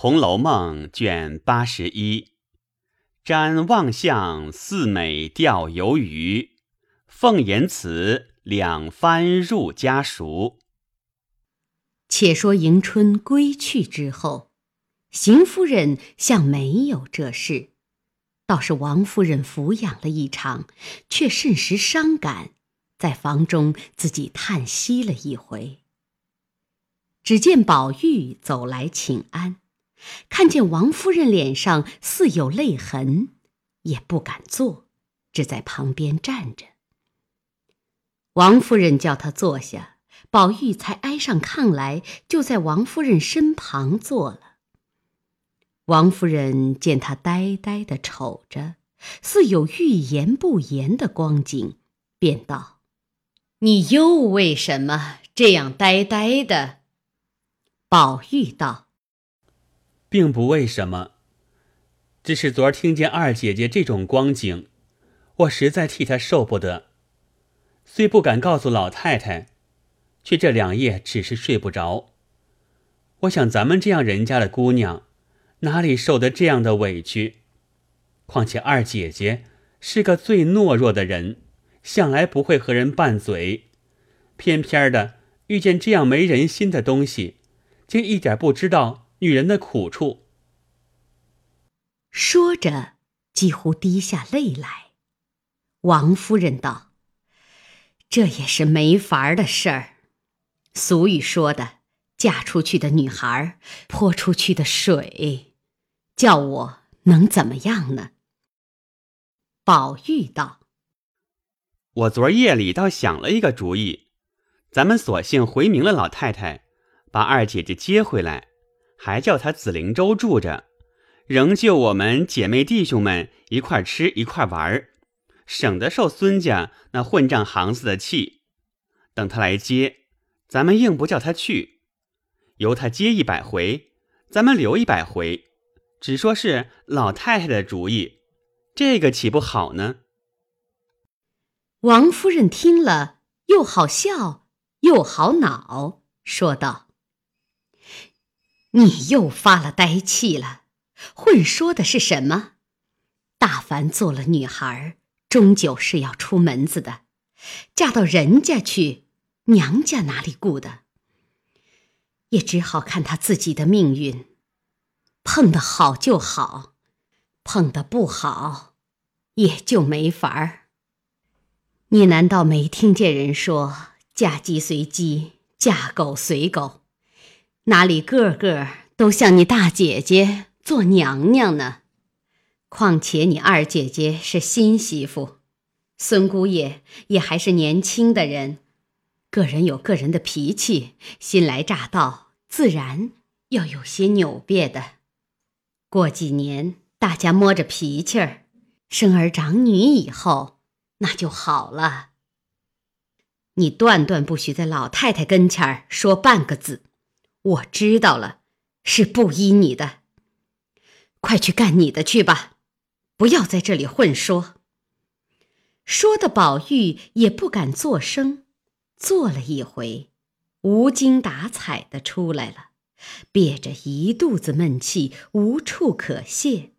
红楼梦》卷八十一，瞻望向四美钓游鱼，凤言辞两番入家塾。且说迎春归去之后，邢夫人像没有这事，倒是王夫人抚养了一场，却甚时伤感，在房中自己叹息了一回。只见宝玉走来请安。看见王夫人脸上似有泪痕，也不敢坐，只在旁边站着。王夫人叫他坐下，宝玉才挨上炕来，就在王夫人身旁坐了。王夫人见他呆呆的瞅着，似有欲言不言的光景，便道：“你又为什么这样呆呆的？”宝玉道。并不为什么，只是昨儿听见二姐姐这种光景，我实在替她受不得。虽不敢告诉老太太，却这两夜只是睡不着。我想咱们这样人家的姑娘，哪里受得这样的委屈？况且二姐姐是个最懦弱的人，向来不会和人拌嘴，偏偏的遇见这样没人心的东西，竟一点不知道。女人的苦处，说着几乎滴下泪来。王夫人道：“这也是没法的事儿。俗语说的，嫁出去的女孩泼出去的水，叫我能怎么样呢？”宝玉道：“我昨夜里倒想了一个主意，咱们索性回明了老太太，把二姐姐接回来。”还叫他紫灵洲住着，仍旧我们姐妹弟兄们一块吃一块玩儿，省得受孙家那混账行子的气。等他来接，咱们硬不叫他去，由他接一百回，咱们留一百回，只说是老太太的主意，这个岂不好呢？王夫人听了，又好笑又好恼，说道。你又发了呆气了，混说的是什么？大凡做了女孩，终究是要出门子的，嫁到人家去，娘家哪里顾的？也只好看她自己的命运，碰得好就好，碰得不好，也就没法儿。你难道没听见人说“嫁鸡随鸡，嫁狗随狗”？哪里个个都像你大姐姐做娘娘呢？况且你二姐姐是新媳妇，孙姑爷也还是年轻的人，个人有个人的脾气，新来乍到，自然要有些扭别的。过几年，大家摸着脾气儿，生儿长女以后，那就好了。你断断不许在老太太跟前儿说半个字。我知道了，是不依你的。快去干你的去吧，不要在这里混说。说的宝玉也不敢作声，坐了一回，无精打采的出来了，憋着一肚子闷气，无处可泄。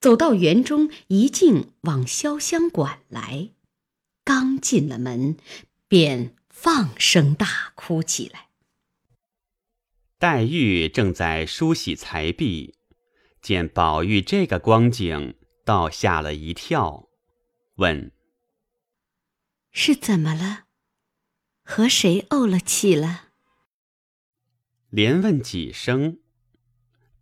走到园中，一径往潇湘馆来，刚进了门，便放声大哭起来。黛玉正在梳洗才毕，见宝玉这个光景，倒吓了一跳，问：“是怎么了？和谁怄了气了？”连问几声，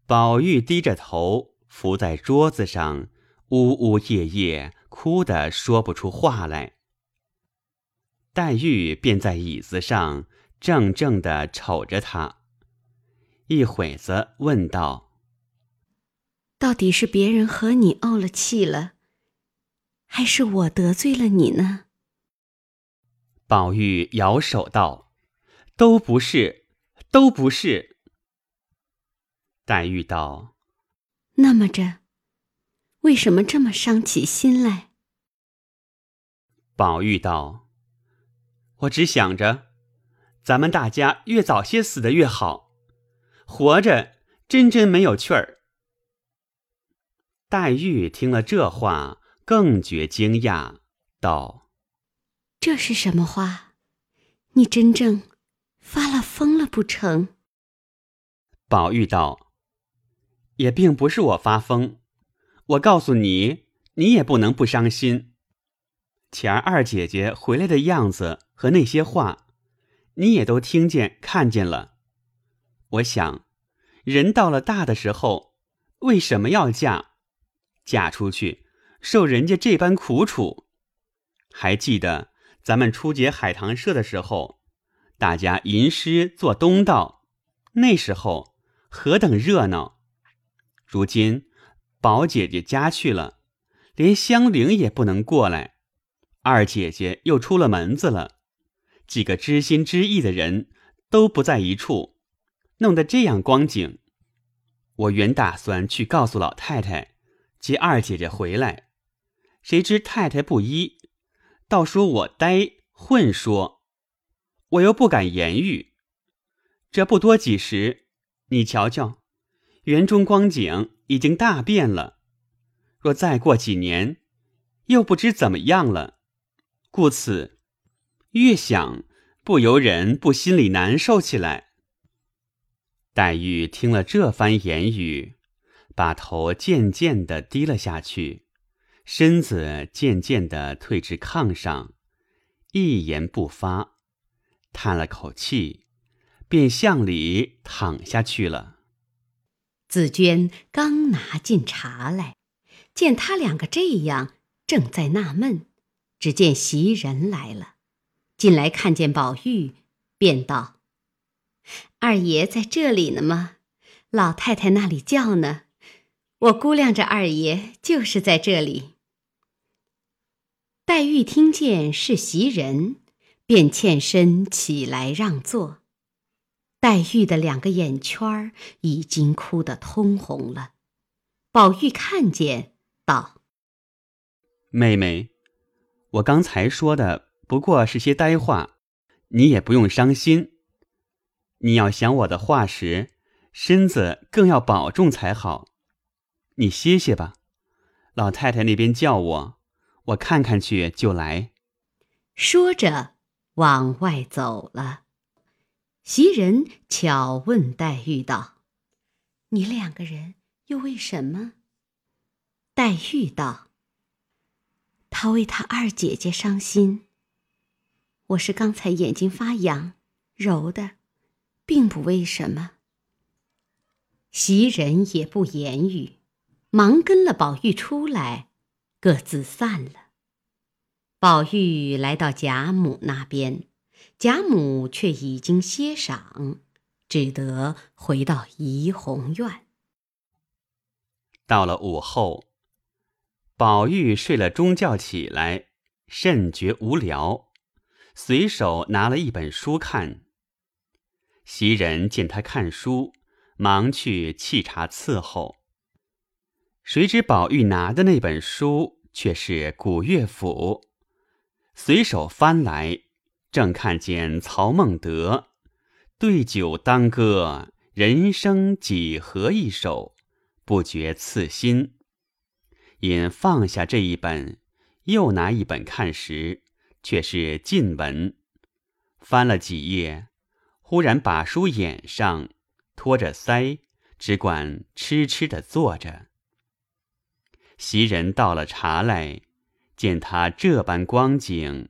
宝玉低着头伏在桌子上，呜呜咽咽，哭得说不出话来。黛玉便在椅子上怔怔的瞅着他。一会子问道：“到底是别人和你怄了气了，还是我得罪了你呢？”宝玉摇手道：“都不是，都不是。”黛玉道：“那么着，为什么这么伤起心来？”宝玉道：“我只想着，咱们大家越早些死的越好。”活着，真真没有趣儿。黛玉听了这话，更觉惊讶，道：“这是什么话？你真正发了疯了不成？”宝玉道：“也并不是我发疯，我告诉你，你也不能不伤心。前儿二姐姐回来的样子和那些话，你也都听见看见了。我想，人到了大的时候，为什么要嫁？嫁出去，受人家这般苦楚。还记得咱们初结海棠社的时候，大家吟诗做东道，那时候。”何等热闹！如今宝姐姐家去了，连香菱也不能过来。二姐姐又出了门子了，几个知心知意的人都不在一处，弄得这样光景。我原打算去告诉老太太接二姐姐回来，谁知太太不依，倒说我呆混说，我又不敢言语。这不多几时。你瞧瞧，园中光景已经大变了。若再过几年，又不知怎么样了。故此，越想不由人不心里难受起来。黛玉听了这番言语，把头渐渐的低了下去，身子渐渐的退至炕上，一言不发，叹了口气。便向里躺下去了。紫娟刚拿进茶来，见他两个这样，正在纳闷，只见袭人来了，进来看见宝玉，便道：“二爷在这里呢吗？老太太那里叫呢？我估量着二爷就是在这里。”黛玉听见是袭人，便欠身起来让座。黛玉的两个眼圈已经哭得通红了，宝玉看见，道：“妹妹，我刚才说的不过是些呆话，你也不用伤心。你要想我的话时，身子更要保重才好。你歇歇吧，老太太那边叫我，我看看去就来。”说着，往外走了。袭人巧问黛玉道：“你两个人又为什么？”黛玉道：“他为他二姐姐伤心。我是刚才眼睛发痒，揉的，并不为什么。”袭人也不言语，忙跟了宝玉出来，各自散了。宝玉来到贾母那边。贾母却已经歇晌，只得回到怡红院。到了午后，宝玉睡了中觉起来，甚觉无聊，随手拿了一本书看。袭人见他看书，忙去沏茶伺候。谁知宝玉拿的那本书却是古乐府，随手翻来。正看见曹孟德对酒当歌，人生几何一首，不觉刺心。因放下这一本，又拿一本看时，却是晋文。翻了几页，忽然把书掩上，托着腮，只管痴痴的坐着。袭人倒了茶来，见他这般光景，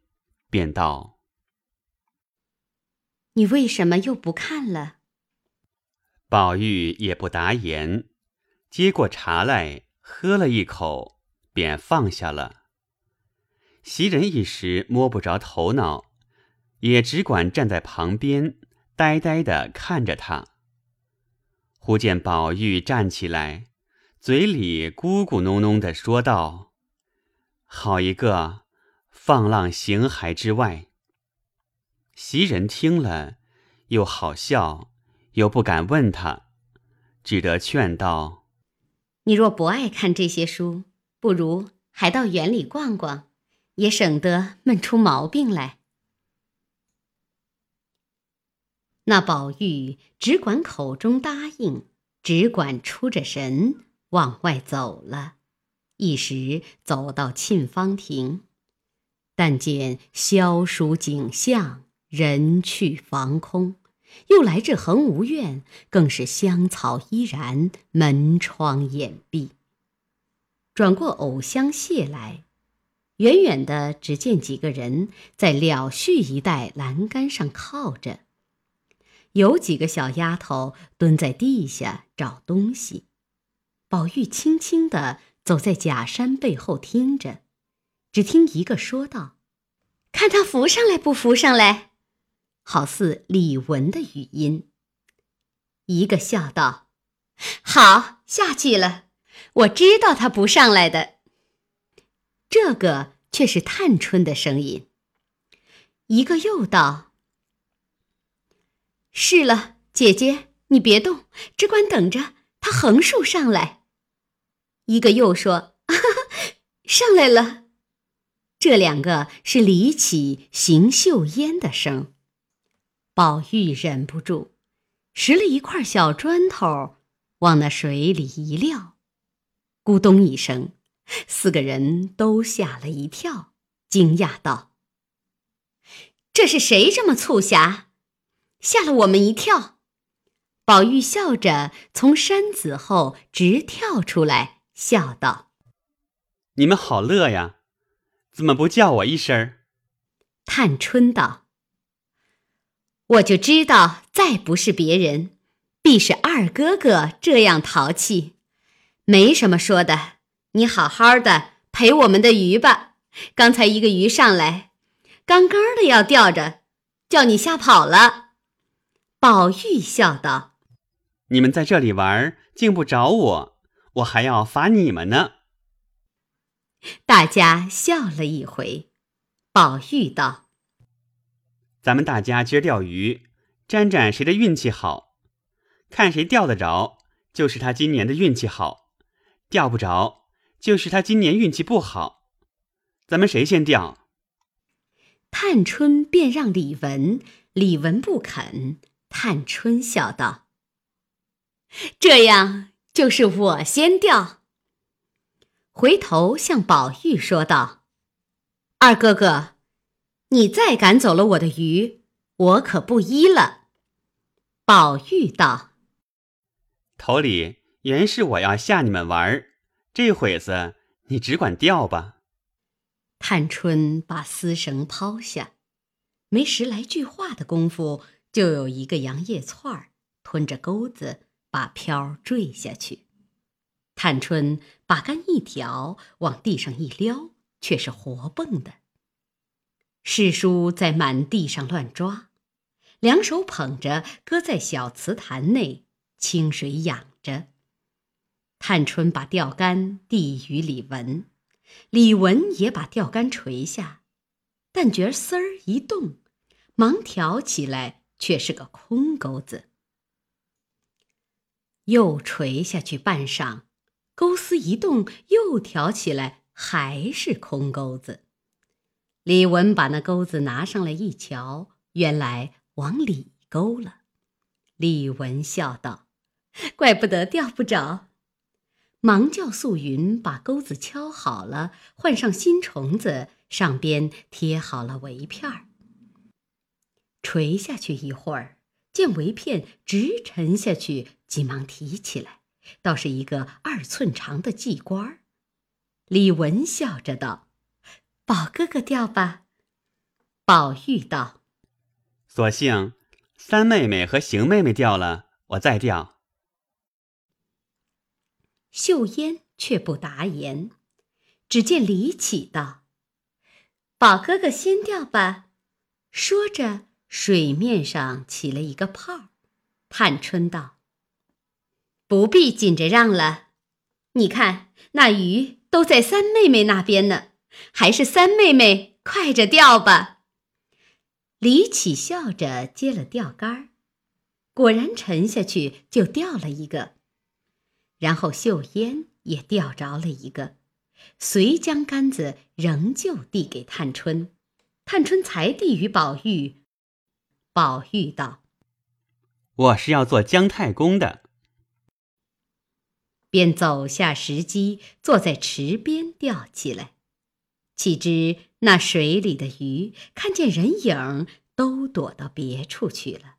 便道。你为什么又不看了？宝玉也不答言，接过茶来喝了一口，便放下了。袭人一时摸不着头脑，也只管站在旁边，呆呆的看着他。忽见宝玉站起来，嘴里咕咕哝哝的说道：“好一个放浪形骸之外。”袭人听了，又好笑，又不敢问他，只得劝道：“你若不爱看这些书，不如还到园里逛逛，也省得闷出毛病来。”那宝玉只管口中答应，只管出着神往外走了。一时走到沁芳亭，但见萧疏景象，人去房空。又来至恒芜苑，更是香草依然，门窗掩闭。转过藕香榭来，远远的只见几个人在了絮一带栏杆上靠着，有几个小丫头蹲在地下找东西。宝玉轻轻的走在假山背后听着，只听一个说道：“看他浮上来不浮上来？”好似李文的语音。一个笑道：“好，下去了。我知道他不上来的。”这个却是探春的声音。一个又道：“是了，姐姐，你别动，只管等着他横竖上来。”一个又说：“哈 哈上来了。”这两个是李绮、邢岫烟的声。宝玉忍不住，拾了一块小砖头，往那水里一撂，咕咚一声，四个人都吓了一跳，惊讶道：“这是谁这么促狭，吓了我们一跳？”宝玉笑着从山子后直跳出来，笑道：“你们好乐呀，怎么不叫我一声？”探春道。我就知道，再不是别人，必是二哥哥这样淘气。没什么说的，你好好的陪我们的鱼吧。刚才一个鱼上来，刚刚的要钓着，叫你吓跑了。宝玉笑道：“你们在这里玩，竟不找我，我还要罚你们呢。”大家笑了一回。宝玉道。咱们大家今儿钓鱼，沾沾谁的运气好，看谁钓得着，就是他今年的运气好；钓不着，就是他今年运气不好。咱们谁先钓？探春便让李文，李文不肯。探春笑道：“这样就是我先钓。”回头向宝玉说道：“二哥哥。”你再赶走了我的鱼，我可不依了。宝玉道：“头里原是我要吓你们玩儿，这会子你只管钓吧。”探春把丝绳抛下，没十来句话的功夫，就有一个杨叶串儿吞着钩子把漂坠下去。探春把竿一挑，往地上一撩，却是活蹦的。世叔在满地上乱抓，两手捧着，搁在小瓷坛内，清水养着。探春把钓竿递与李文，李文也把钓竿垂下，但觉丝儿一动，忙挑起来，却是个空钩子。又垂下去半晌，钩丝一动，又挑起来，还是空钩子。李文把那钩子拿上来一瞧，原来往里钩了。李文笑道：“怪不得钓不着。”忙叫素云把钩子敲好了，换上新虫子，上边贴好了围片儿。垂下去一会儿，见围片直沉下去，急忙提起来，倒是一个二寸长的系官儿。李文笑着道。宝哥哥钓吧。宝玉道：“索性三妹妹和邢妹妹钓了，我再钓。”秀烟却不答言，只见李绮道：“宝哥哥先钓吧。”说着，水面上起了一个泡。探春道：“不必紧着让了，你看那鱼都在三妹妹那边呢。”还是三妹妹快着钓吧。李绮笑着接了钓竿，果然沉下去就钓了一个，然后秀烟也钓着了一个，遂将杆子仍旧递给探春，探春才递与宝玉。宝玉道：“我是要做姜太公的。”便走下石矶，坐在池边钓起来。岂知那水里的鱼看见人影，都躲到别处去了。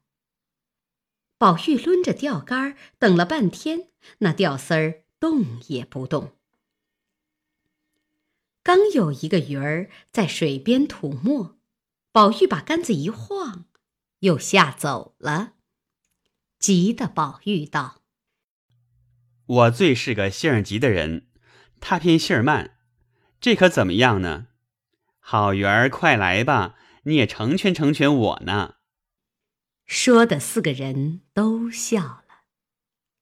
宝玉抡着钓竿，等了半天，那钓丝儿动也不动。刚有一个鱼儿在水边吐沫，宝玉把杆子一晃，又吓走了。急得宝玉道：“我最是个性儿急的人，他偏性儿慢，这可怎么样呢？好圆儿，快来吧，你也成全成全我呢。”说的四个人都笑了。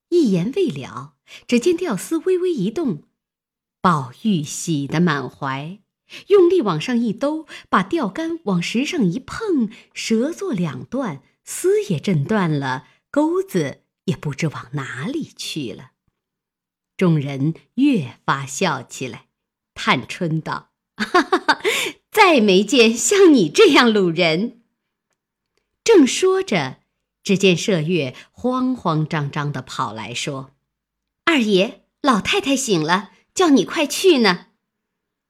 一言未了，只见吊丝微微一动。宝玉喜得满怀，用力往上一兜，把钓竿往石上一碰，折作两段，丝也震断了，钩子也不知往哪里去了。众人越发笑起来。探春道：“哈哈哈，再没见像你这样鲁人。”正说着，只见麝月慌慌张张的跑来说：“二爷，老太太醒了。”叫你快去呢！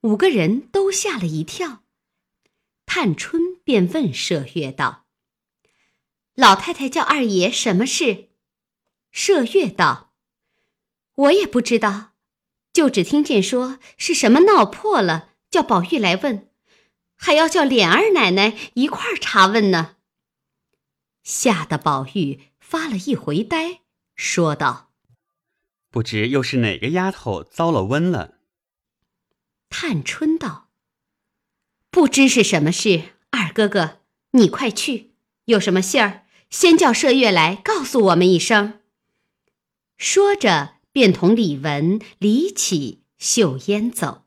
五个人都吓了一跳。探春便问麝月道：“老太太叫二爷什么事？”麝月道：“我也不知道，就只听见说是什么闹破了，叫宝玉来问，还要叫琏二奶奶一块儿查问呢。”吓得宝玉发了一回呆，说道。不知又是哪个丫头遭了瘟了？探春道：“不知是什么事，二哥哥，你快去，有什么信儿，先叫麝月来告诉我们一声。”说着，便同李文、李绮、秀烟走。